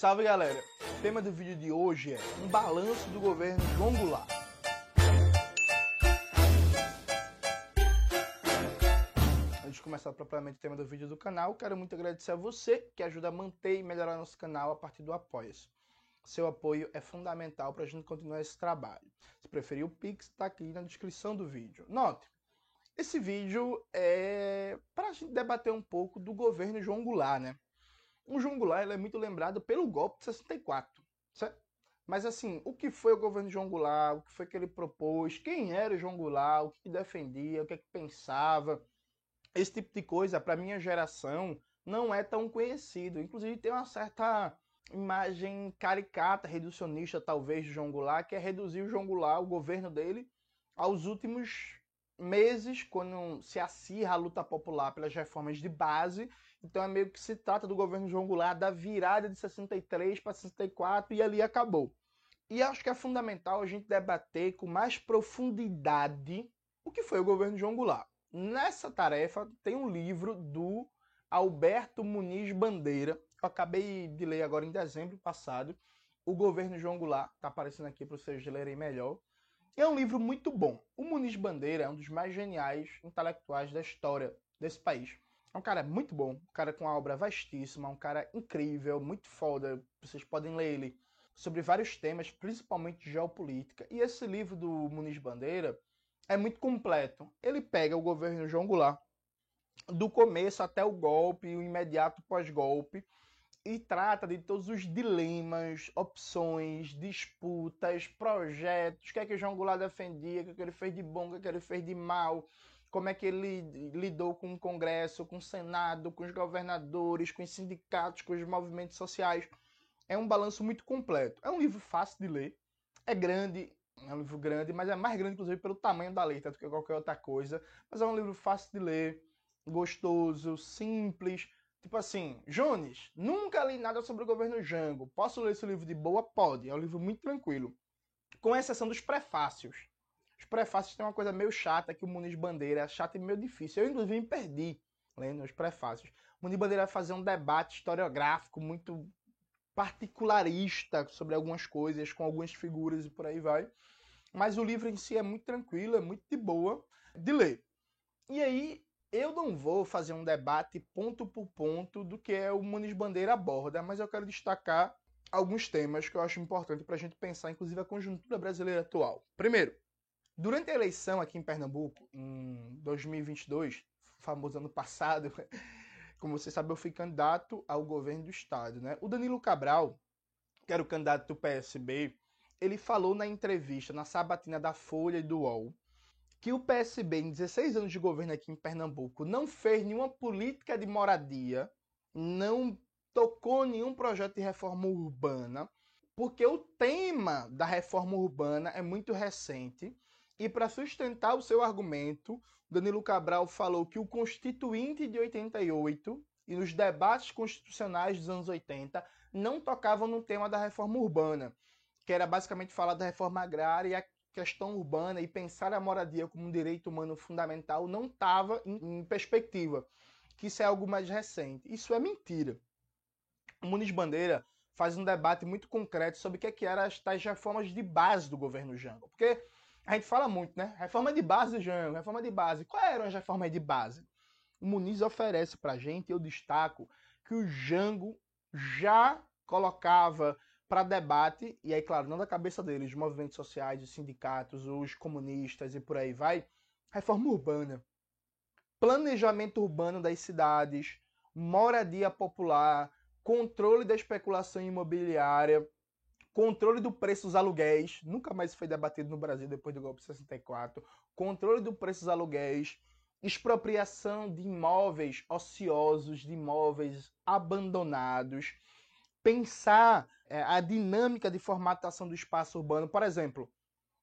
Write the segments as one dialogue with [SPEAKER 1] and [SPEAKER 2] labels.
[SPEAKER 1] Salve galera! O tema do vídeo de hoje é um balanço do governo João Goulart. Antes de começar propriamente o tema do vídeo do canal, quero muito agradecer a você que ajuda a manter e melhorar nosso canal a partir do Apoia-se. Seu apoio é fundamental para a gente continuar esse trabalho. Se preferir, o Pix está aqui na descrição do vídeo. Note, esse vídeo é para a gente debater um pouco do governo João Goulart, né? O João Goulart é muito lembrado pelo golpe de 64, certo? Mas assim, o que foi o governo João Goulart? O que foi que ele propôs? Quem era o João Goulart? O que defendia? O que, é que pensava? Esse tipo de coisa, para minha geração, não é tão conhecido. Inclusive, tem uma certa imagem caricata, reducionista, talvez, de João Goulart, que é reduzir o João Goulart, o governo dele, aos últimos meses, quando se acirra a luta popular pelas reformas de base. Então é meio que se trata do governo João Goulart da virada de 63 para 64 e ali acabou. E acho que é fundamental a gente debater com mais profundidade o que foi o governo João Goulart. Nessa tarefa tem um livro do Alberto Muniz Bandeira, eu acabei de ler agora em dezembro passado, o governo João Goulart, está aparecendo aqui para vocês lerem melhor. É um livro muito bom. O Muniz Bandeira é um dos mais geniais intelectuais da história desse país. É um cara muito bom, um cara com uma obra vastíssima, um cara incrível, muito foda. Vocês podem ler ele sobre vários temas, principalmente geopolítica. E esse livro do Muniz Bandeira é muito completo. Ele pega o governo João Goulart do começo até o golpe, o imediato pós-golpe, e trata de todos os dilemas, opções, disputas, projetos, o que é que João Goulart defendia, o que, é que ele fez de bom, o que, é que ele fez de mal, como é que ele lidou com o Congresso, com o Senado, com os governadores, com os sindicatos, com os movimentos sociais. É um balanço muito completo. É um livro fácil de ler, é grande, é um livro grande, mas é mais grande, inclusive, pelo tamanho da letra do que qualquer outra coisa. Mas é um livro fácil de ler, gostoso, simples Tipo assim, Jones, nunca li nada sobre o governo Jango. Posso ler esse livro de boa? Pode. É um livro muito tranquilo. Com exceção dos prefácios. Os prefácios têm uma coisa meio chata que o Muniz Bandeira é chata e meio difícil. Eu, inclusive, me perdi lendo os prefácios. O Muniz Bandeira vai fazer um debate historiográfico muito particularista sobre algumas coisas, com algumas figuras e por aí vai. Mas o livro em si é muito tranquilo, é muito de boa de ler. E aí, eu não vou fazer um debate ponto por ponto do que é o Muniz Bandeira aborda, mas eu quero destacar alguns temas que eu acho importante para a gente pensar, inclusive, a conjuntura brasileira atual. Primeiro, durante a eleição aqui em Pernambuco, em 2022, famoso ano passado, como você sabe, eu fui candidato ao governo do estado. Né? O Danilo Cabral, que era o candidato do PSB, ele falou na entrevista, na sabatina da Folha e do UOL, que o PSB, em 16 anos de governo aqui em Pernambuco, não fez nenhuma política de moradia, não tocou nenhum projeto de reforma urbana, porque o tema da reforma urbana é muito recente. E para sustentar o seu argumento, Danilo Cabral falou que o Constituinte de 88 e nos debates constitucionais dos anos 80 não tocavam no tema da reforma urbana, que era basicamente falar da reforma agrária e a questão urbana e pensar a moradia como um direito humano fundamental não estava em, perspectiva, que isso é algo mais recente. Isso é mentira. O Muniz Bandeira faz um debate muito concreto sobre o que, é que eram as tais reformas de base do governo Jango. Porque a gente fala muito, né? Reforma de base Jango, reforma de base. Quais eram as reformas de base? O Muniz oferece para a gente, eu destaco, que o Jango já colocava para debate, e aí, claro, não da cabeça deles, os movimentos sociais, os sindicatos, os comunistas e por aí vai, reforma urbana. Planejamento urbano das cidades, moradia popular, controle da especulação imobiliária, controle do preço dos aluguéis, nunca mais foi debatido no Brasil depois do golpe de 64, controle do preço dos aluguéis, expropriação de imóveis ociosos, de imóveis abandonados, pensar é, a dinâmica de formatação do espaço urbano. Por exemplo,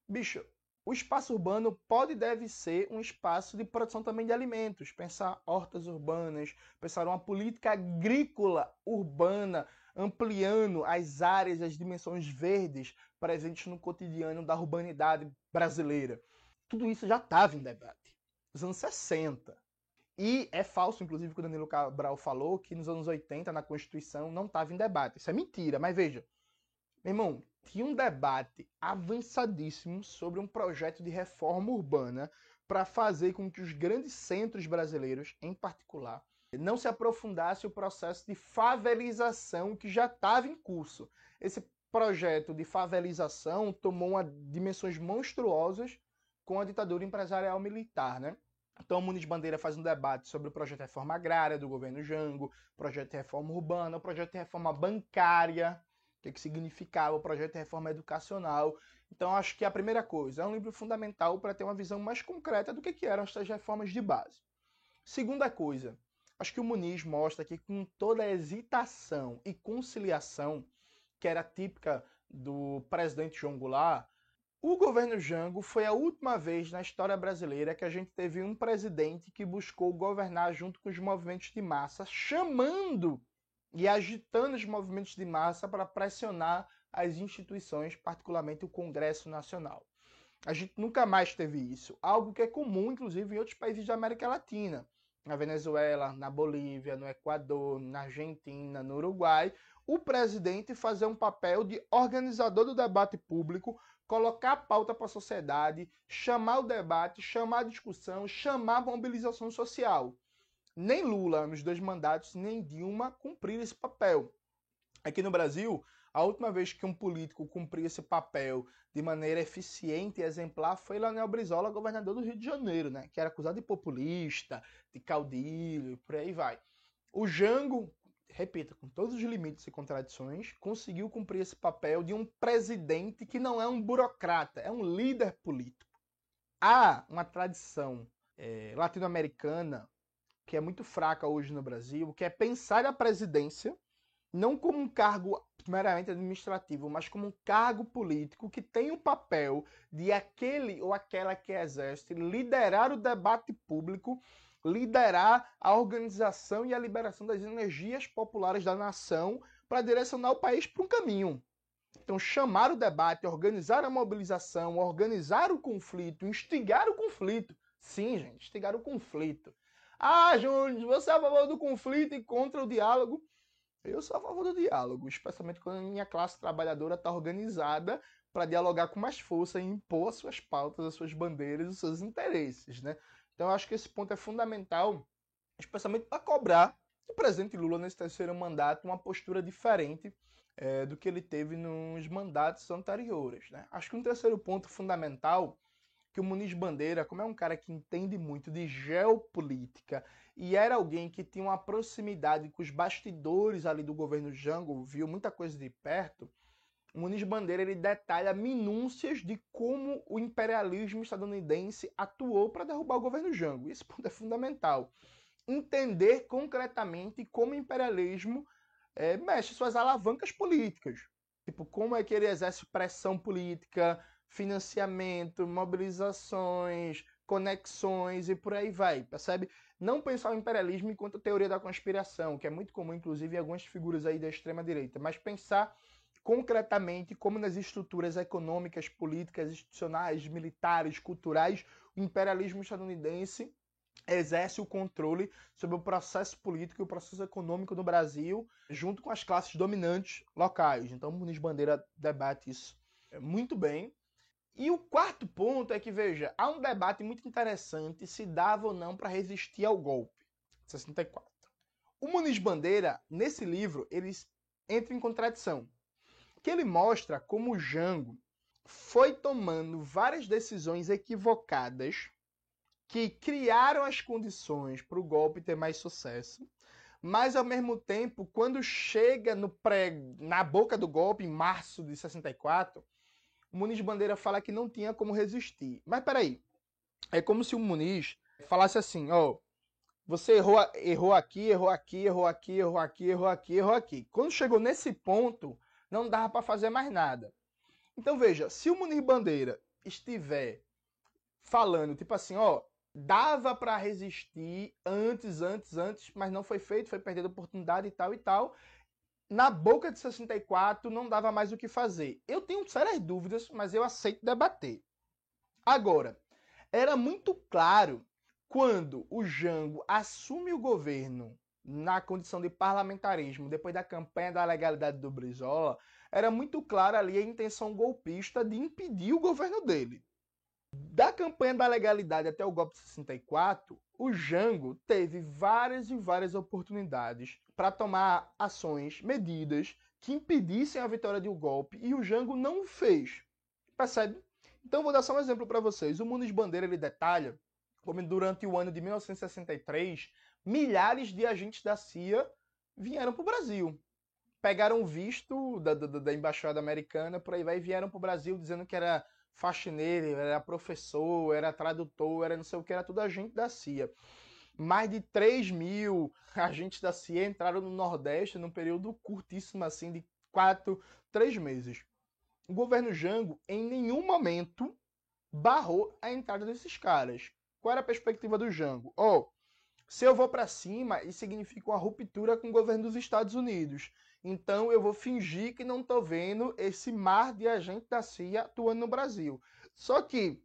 [SPEAKER 1] bicho, o espaço urbano pode e deve ser um espaço de produção também de alimentos. Pensar hortas urbanas, pensar uma política agrícola urbana, ampliando as áreas, as dimensões verdes presentes no cotidiano da urbanidade brasileira. Tudo isso já estava em debate. Nos anos 60. E é falso, inclusive, que o Danilo Cabral falou que nos anos 80, na Constituição, não estava em debate. Isso é mentira, mas veja. Meu irmão, tinha um debate avançadíssimo sobre um projeto de reforma urbana para fazer com que os grandes centros brasileiros, em particular, não se aprofundasse o processo de favelização que já estava em curso. Esse projeto de favelização tomou uma, dimensões monstruosas com a ditadura empresarial militar, né? Então, o Muniz Bandeira faz um debate sobre o projeto de reforma agrária do governo Jango, projeto de reforma urbana, o projeto de reforma bancária, o que, que significava o projeto de reforma educacional. Então, acho que a primeira coisa é um livro fundamental para ter uma visão mais concreta do que, que eram essas reformas de base. Segunda coisa, acho que o Muniz mostra que com toda a hesitação e conciliação que era típica do presidente João Goulart, o governo Jango foi a última vez na história brasileira que a gente teve um presidente que buscou governar junto com os movimentos de massa, chamando e agitando os movimentos de massa para pressionar as instituições, particularmente o Congresso Nacional. A gente nunca mais teve isso, algo que é comum, inclusive, em outros países da América Latina. Na Venezuela, na Bolívia, no Equador, na Argentina, no Uruguai, o presidente fazer um papel de organizador do debate público, colocar a pauta para a sociedade, chamar o debate, chamar a discussão, chamar a mobilização social. Nem Lula, nos dois mandatos, nem Dilma cumpriram esse papel. Aqui no Brasil, a última vez que um político cumpriu esse papel de maneira eficiente e exemplar foi Leonel Brizola, governador do Rio de Janeiro, né? que era acusado de populista, de caudilho, por aí vai. O Jango repita, com todos os limites e contradições, conseguiu cumprir esse papel de um presidente que não é um burocrata, é um líder político. Há uma tradição é, latino-americana que é muito fraca hoje no Brasil, que é pensar a presidência não como um cargo meramente administrativo, mas como um cargo político que tem o papel de aquele ou aquela que exerce liderar o debate público liderar a organização e a liberação das energias populares da nação para direcionar o país para um caminho. Então, chamar o debate, organizar a mobilização, organizar o conflito, instigar o conflito. Sim, gente, instigar o conflito. Ah, Júnior, você é a favor do conflito e contra o diálogo? Eu sou a favor do diálogo, especialmente quando a minha classe trabalhadora está organizada para dialogar com mais força e impor as suas pautas, as suas bandeiras, os seus interesses, né? Então eu acho que esse ponto é fundamental, especialmente para cobrar do presidente Lula nesse terceiro mandato uma postura diferente é, do que ele teve nos mandatos anteriores. Né? Acho que um terceiro ponto fundamental que o Muniz Bandeira, como é um cara que entende muito de geopolítica e era alguém que tinha uma proximidade com os bastidores ali do governo Jango, viu muita coisa de perto, Muniz Bandeira ele detalha minúcias de como o imperialismo estadunidense atuou para derrubar o governo Jango. Esse ponto é fundamental. Entender concretamente como o imperialismo é, mexe suas alavancas políticas. Tipo, como é que ele exerce pressão política, financiamento, mobilizações, conexões e por aí vai, percebe? Não pensar o imperialismo enquanto teoria da conspiração, que é muito comum, inclusive, em algumas figuras aí da extrema-direita, mas pensar concretamente como nas estruturas econômicas, políticas, institucionais, militares, culturais, o imperialismo estadunidense exerce o controle sobre o processo político e o processo econômico no Brasil, junto com as classes dominantes locais. Então, Muniz Bandeira debate isso muito bem. E o quarto ponto é que, veja, há um debate muito interessante se dava ou não para resistir ao golpe. 64. O Muniz Bandeira, nesse livro, ele entra em contradição que ele mostra como o Jango foi tomando várias decisões equivocadas que criaram as condições para o golpe ter mais sucesso, mas ao mesmo tempo, quando chega no pré, na boca do golpe, em março de 64, o Muniz Bandeira fala que não tinha como resistir. Mas peraí, é como se o Muniz falasse assim, ó, oh, você errou, errou aqui, errou aqui, errou aqui, errou aqui, errou aqui, errou aqui. Quando chegou nesse ponto, não dava para fazer mais nada. Então veja, se o Munir Bandeira estiver falando, tipo assim, ó, dava para resistir antes, antes, antes, mas não foi feito, foi perdendo oportunidade e tal e tal. Na boca de 64 não dava mais o que fazer. Eu tenho sérias dúvidas, mas eu aceito debater. Agora, era muito claro quando o Jango assume o governo na condição de parlamentarismo, depois da campanha da legalidade do Brizola, era muito clara ali a intenção golpista de impedir o governo dele. Da campanha da legalidade até o golpe de 64, o Jango teve várias e várias oportunidades para tomar ações, medidas que impedissem a vitória de um golpe e o Jango não fez. Percebe? Então vou dar só um exemplo para vocês. O Muniz Bandeira ele detalha como durante o ano de 1963, milhares de agentes da CIA vieram para o Brasil. Pegaram visto da, da, da, embaixada americana, por aí vai, e vieram para o Brasil dizendo que era faxineiro, era professor, era tradutor, era não sei o que, era tudo agente da CIA. Mais de 3 mil agentes da CIA entraram no Nordeste num período curtíssimo, assim, de 4, 3 meses. O governo Jango, em nenhum momento, barrou a entrada desses caras. Qual era a perspectiva do Jango? Oh, se eu vou para cima, isso significa uma ruptura com o governo dos Estados Unidos. Então eu vou fingir que não estou vendo esse mar de agente da CIA atuando no Brasil. Só que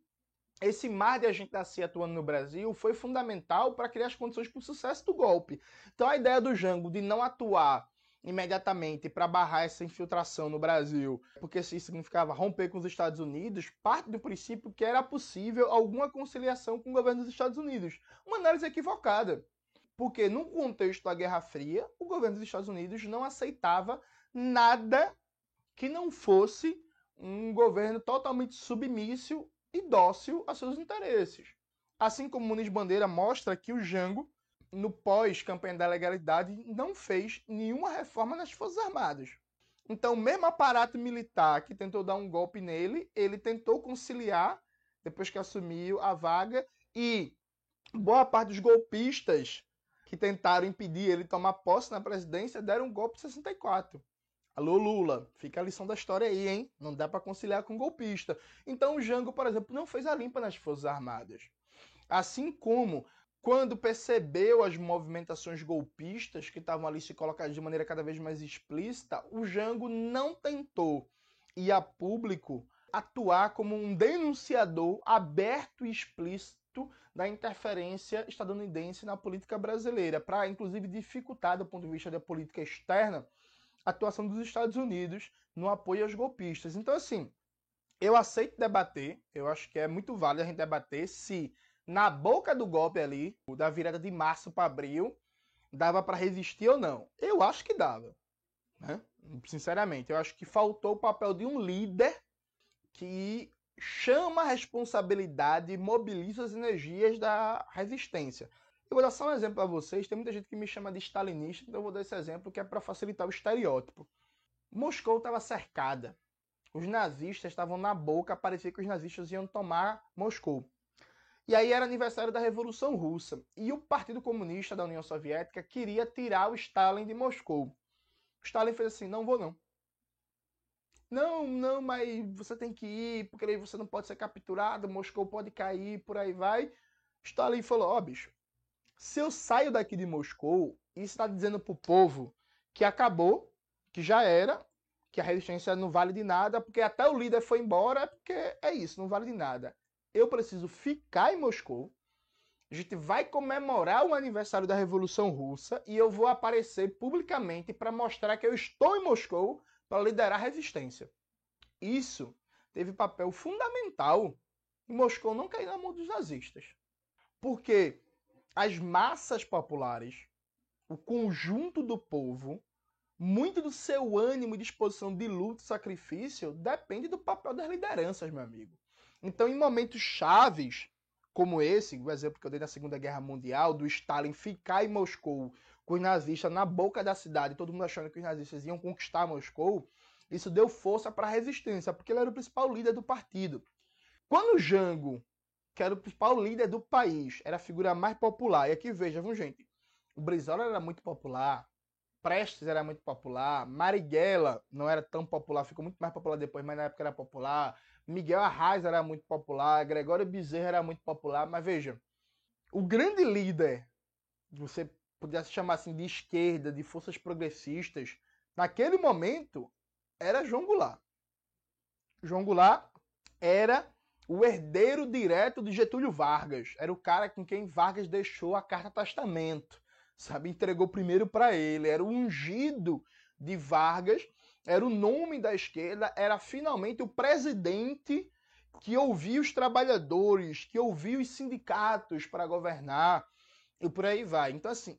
[SPEAKER 1] esse mar de agente da CIA atuando no Brasil foi fundamental para criar as condições para o sucesso do golpe. Então a ideia do Jango de não atuar imediatamente para barrar essa infiltração no Brasil, porque isso significava romper com os Estados Unidos, parte do princípio que era possível alguma conciliação com o governo dos Estados Unidos. Uma análise equivocada. Porque no contexto da Guerra Fria, o governo dos Estados Unidos não aceitava nada que não fosse um governo totalmente submisso e dócil a seus interesses. Assim como Muniz Bandeira mostra que o Jango, no pós-campanha da legalidade, não fez nenhuma reforma nas Forças Armadas. Então, mesmo aparato militar que tentou dar um golpe nele, ele tentou conciliar depois que assumiu a vaga e boa parte dos golpistas que tentaram impedir ele tomar posse na presidência deram um golpe em 64. Alô, Lula, fica a lição da história aí, hein? Não dá para conciliar com golpista. Então, o Jango, por exemplo, não fez a limpa nas Forças Armadas. Assim como, quando percebeu as movimentações golpistas que estavam ali se colocadas de maneira cada vez mais explícita, o Jango não tentou ir a público atuar como um denunciador aberto e explícito da interferência estadunidense na política brasileira, para inclusive dificultar, do ponto de vista da política externa, a atuação dos Estados Unidos no apoio aos golpistas. Então, assim, eu aceito debater, eu acho que é muito válido a gente debater se na boca do golpe ali, da virada de março para abril, dava para resistir ou não. Eu acho que dava. Né? Sinceramente, eu acho que faltou o papel de um líder que chama a responsabilidade e mobiliza as energias da resistência. Eu vou dar só um exemplo para vocês. Tem muita gente que me chama de stalinista, então eu vou dar esse exemplo que é para facilitar o estereótipo. Moscou estava cercada. Os nazistas estavam na boca, parecia que os nazistas iam tomar Moscou. E aí era aniversário da Revolução Russa. E o Partido Comunista da União Soviética queria tirar o Stalin de Moscou. O Stalin fez assim: não vou não. Não, não, mas você tem que ir, porque aí você não pode ser capturado, Moscou pode cair, por aí vai. Stalin falou: Ó, oh, bicho, se eu saio daqui de Moscou, isso está dizendo pro povo que acabou, que já era, que a resistência não vale de nada, porque até o líder foi embora, porque é isso, não vale de nada. Eu preciso ficar em Moscou. A gente vai comemorar o aniversário da Revolução Russa e eu vou aparecer publicamente para mostrar que eu estou em Moscou para liderar a resistência. Isso teve papel fundamental em Moscou não cair na mão dos nazistas. Porque as massas populares, o conjunto do povo, muito do seu ânimo e disposição de luta e sacrifício depende do papel das lideranças, meu amigo. Então, em momentos chaves, como esse, o exemplo que eu dei na Segunda Guerra Mundial, do Stalin ficar em Moscou com os nazistas na boca da cidade, todo mundo achando que os nazistas iam conquistar Moscou, isso deu força para a resistência, porque ele era o principal líder do partido. Quando Jango, que era o principal líder do país, era a figura mais popular, e aqui vejam, gente, o Brizola era muito popular, Prestes era muito popular, Marighella não era tão popular, ficou muito mais popular depois, mas na época era popular, Miguel Arraes era muito popular, Gregório Bezerra era muito popular, mas veja, o grande líder, você pudesse chamar assim de esquerda, de forças progressistas, naquele momento era João Goulart. João Goulart era o herdeiro direto de Getúlio Vargas. Era o cara com quem Vargas deixou a carta testamento, sabe? Entregou primeiro para ele. Era o ungido de Vargas, era o nome da esquerda, era finalmente o presidente que ouvia os trabalhadores, que ouvia os sindicatos para governar e por aí vai. Então, assim,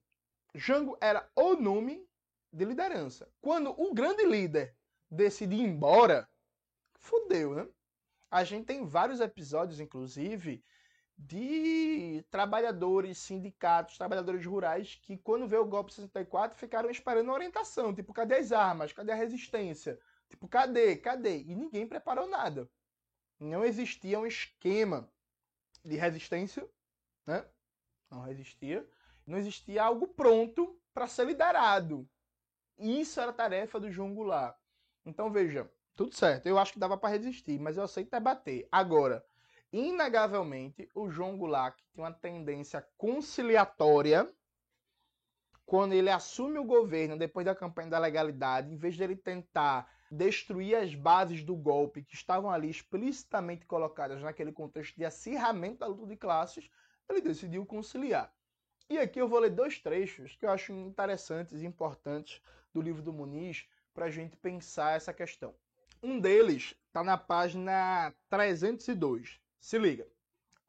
[SPEAKER 1] Jango era o nome de liderança. Quando o grande líder decide ir embora, fodeu, né? A gente tem vários episódios, inclusive, de trabalhadores, sindicatos, trabalhadores rurais que, quando veio o golpe de 64, ficaram esperando orientação. Tipo, cadê as armas? Cadê a resistência? Tipo, cadê? Cadê? E ninguém preparou nada. Não existia um esquema de resistência, né? Não existia. Não existia algo pronto para ser liderado. Isso era a tarefa do João Goulart. Então, veja, tudo certo. Eu acho que dava para resistir, mas eu aceito debater. Agora, inegavelmente, o João Goulart tem uma tendência conciliatória quando ele assume o governo depois da campanha da legalidade, em vez de ele tentar destruir as bases do golpe que estavam ali explicitamente colocadas naquele contexto de acirramento da luta de classes, ele decidiu conciliar. E aqui eu vou ler dois trechos que eu acho interessantes e importantes do livro do Muniz para a gente pensar essa questão. Um deles está na página 302. Se liga.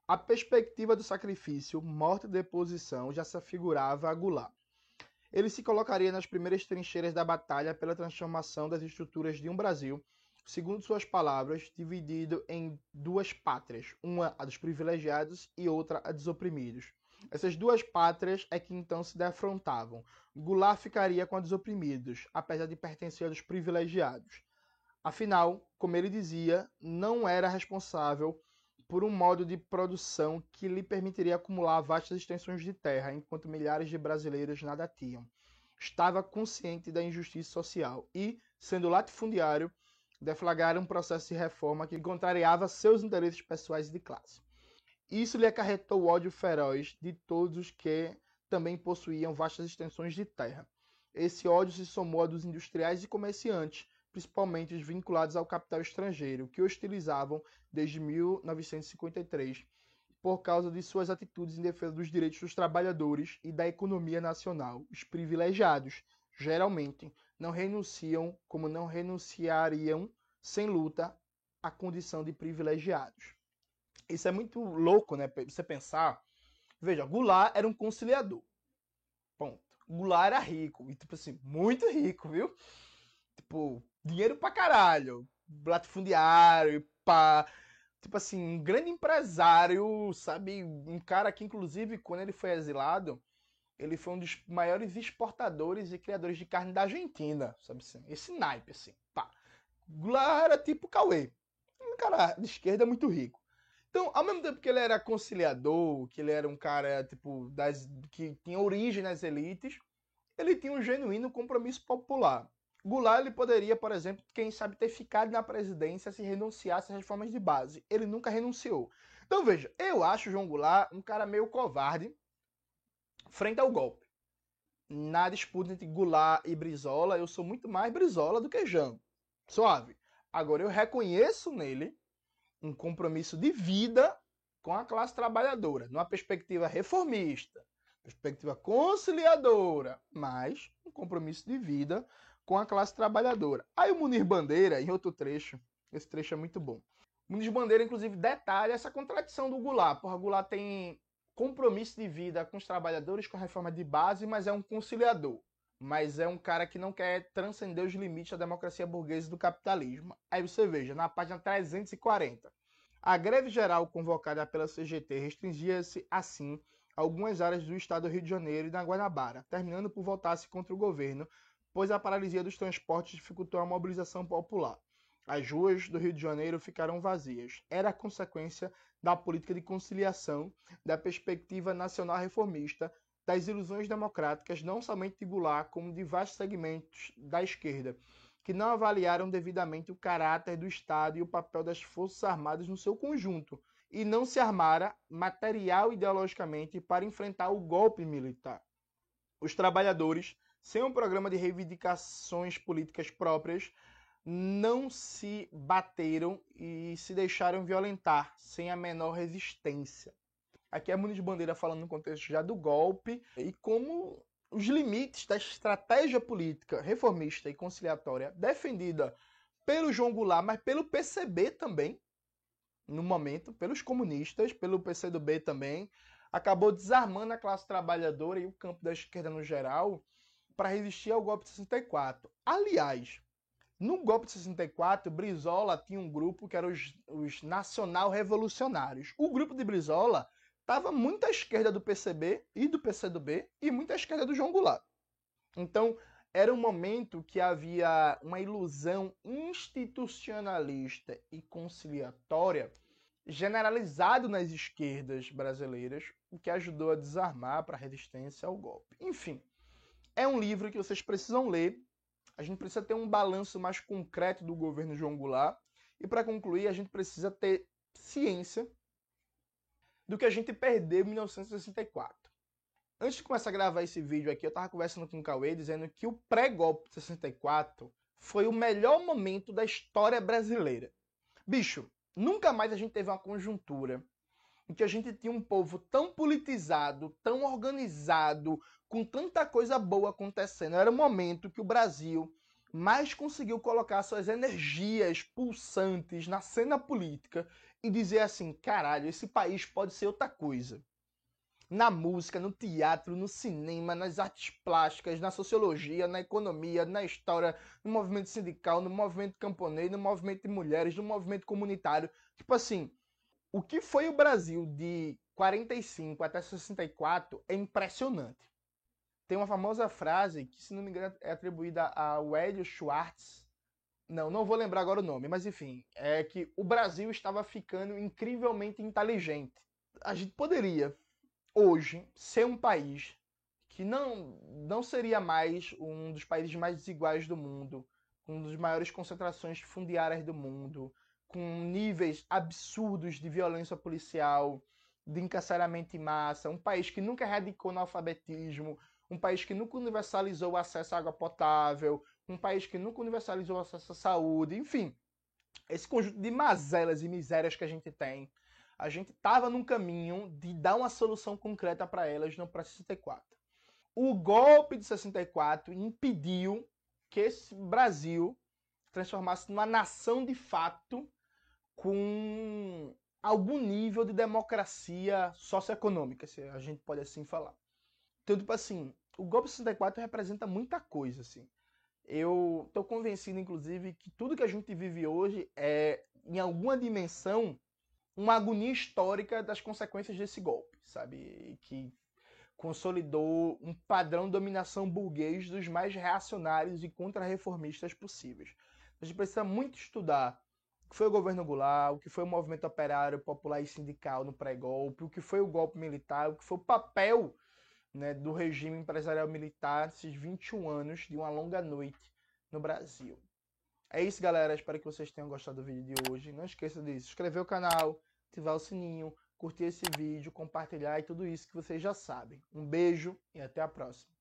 [SPEAKER 1] A perspectiva do sacrifício, morte e deposição já se afigurava a Goulart. Ele se colocaria nas primeiras trincheiras da batalha pela transformação das estruturas de um Brasil, segundo suas palavras, dividido em duas pátrias, uma a dos privilegiados e outra a dos oprimidos. Essas duas pátrias é que então se defrontavam. Goulart ficaria com a dos oprimidos, apesar de pertencer aos privilegiados. Afinal, como ele dizia, não era responsável por um modo de produção que lhe permitiria acumular vastas extensões de terra, enquanto milhares de brasileiros nada tinham. Estava consciente da injustiça social e, sendo latifundiário, deflagrara um processo de reforma que contrariava seus interesses pessoais e de classe. Isso lhe acarretou o ódio feroz de todos os que também possuíam vastas extensões de terra. Esse ódio se somou a dos industriais e comerciantes, principalmente os vinculados ao capital estrangeiro, que hostilizavam desde 1953 por causa de suas atitudes em defesa dos direitos dos trabalhadores e da economia nacional. Os privilegiados, geralmente, não renunciam, como não renunciariam sem luta, à condição de privilegiados. Isso é muito louco, né? Você pensar. Veja, Goulart era um conciliador. Ponto. Goulart era rico. E, tipo assim, muito rico, viu? Tipo, dinheiro pra caralho. Latifundiário, pá. Tipo assim, um grande empresário, sabe? Um cara que, inclusive, quando ele foi exilado, ele foi um dos maiores exportadores e criadores de carne da Argentina, sabe assim? Esse naipe, assim, pá. Goulart era tipo Cauê. Um cara de esquerda muito rico. Então, ao mesmo tempo que ele era conciliador, que ele era um cara, tipo, das, que tinha origem nas elites, ele tinha um genuíno compromisso popular. Goulart ele poderia, por exemplo, quem sabe ter ficado na presidência se renunciasse às reformas de base. Ele nunca renunciou. Então veja, eu acho João Goulart um cara meio covarde frente ao golpe. Na disputa entre Goulart e Brizola, eu sou muito mais Brizola do que Jango. Suave. Agora eu reconheço nele um compromisso de vida com a classe trabalhadora, numa perspectiva reformista, perspectiva conciliadora, mas um compromisso de vida com a classe trabalhadora. Aí o Munir Bandeira, em outro trecho, esse trecho é muito bom. O Munir Bandeira, inclusive, detalha essa contradição do Goulart. Porra, Goulart tem compromisso de vida com os trabalhadores com a reforma de base, mas é um conciliador. Mas é um cara que não quer transcender os limites da democracia burguesa e do capitalismo. Aí você veja, na página 340. A greve geral convocada pela CGT restringia-se, assim, a algumas áreas do estado do Rio de Janeiro e da Guanabara, terminando por voltar-se contra o governo pois a paralisia dos transportes dificultou a mobilização popular. As ruas do Rio de Janeiro ficaram vazias. Era consequência da política de conciliação, da perspectiva nacional reformista, das ilusões democráticas, não somente de Goulart, como de vastos segmentos da esquerda, que não avaliaram devidamente o caráter do Estado e o papel das Forças Armadas no seu conjunto, e não se armara material ideologicamente para enfrentar o golpe militar. Os trabalhadores sem um programa de reivindicações políticas próprias, não se bateram e se deixaram violentar sem a menor resistência. Aqui é Muniz Bandeira falando no contexto já do golpe e como os limites da estratégia política reformista e conciliatória defendida pelo João Goulart, mas pelo PCB também, no momento, pelos comunistas, pelo PCdoB também, acabou desarmando a classe trabalhadora e o campo da esquerda no geral para resistir ao golpe de 64. Aliás, no golpe de 64, Brizola tinha um grupo que era os, os Nacional Revolucionários. O grupo de Brizola estava muito à esquerda do PCB e do PCdoB e muito à esquerda do João Goulart. Então, era um momento que havia uma ilusão institucionalista e conciliatória generalizado nas esquerdas brasileiras, o que ajudou a desarmar para a resistência ao golpe. Enfim, é um livro que vocês precisam ler a gente precisa ter um balanço mais concreto do governo João Goulart. E para concluir, a gente precisa ter ciência do que a gente perdeu em 1964. Antes de começar a gravar esse vídeo aqui, eu estava conversando com o Cauê dizendo que o pré-golpe de 64 foi o melhor momento da história brasileira. Bicho, nunca mais a gente teve uma conjuntura em que a gente tinha um povo tão politizado, tão organizado, com tanta coisa boa acontecendo. Era o momento que o Brasil mais conseguiu colocar suas energias pulsantes na cena política e dizer assim: caralho, esse país pode ser outra coisa. Na música, no teatro, no cinema, nas artes plásticas, na sociologia, na economia, na história, no movimento sindical, no movimento camponês, no movimento de mulheres, no movimento comunitário. Tipo assim, o que foi o Brasil de 45 até 64 é impressionante. Tem uma famosa frase que, se não me engano, é atribuída ao Hélio Schwartz. Não, não vou lembrar agora o nome, mas enfim, é que o Brasil estava ficando incrivelmente inteligente. A gente poderia, hoje, ser um país que não, não seria mais um dos países mais desiguais do mundo, um dos maiores concentrações fundiárias do mundo, com níveis absurdos de violência policial, de encarceramento em massa, um país que nunca erradicou no alfabetismo, um país que nunca universalizou o acesso à água potável, um país que nunca universalizou o acesso à saúde, enfim, esse conjunto de mazelas e misérias que a gente tem, a gente estava num caminho de dar uma solução concreta para elas no para 64. O golpe de 64 impediu que esse Brasil transformasse numa nação de fato com algum nível de democracia socioeconômica, se a gente pode assim falar. Então, tipo assim, o golpe 64 representa muita coisa, assim. Eu estou convencido, inclusive, que tudo que a gente vive hoje é, em alguma dimensão, uma agonia histórica das consequências desse golpe, sabe? Que consolidou um padrão de dominação burguês dos mais reacionários e contra-reformistas possíveis. A gente precisa muito estudar o que foi o governo Goulart, o que foi o movimento operário, popular e sindical no pré-golpe, o que foi o golpe militar, o que foi o papel né, do regime empresarial militar nesses 21 anos de uma longa noite no Brasil. É isso, galera. Espero que vocês tenham gostado do vídeo de hoje. Não esqueça de se inscrever no canal, ativar o sininho, curtir esse vídeo, compartilhar e tudo isso que vocês já sabem. Um beijo e até a próxima.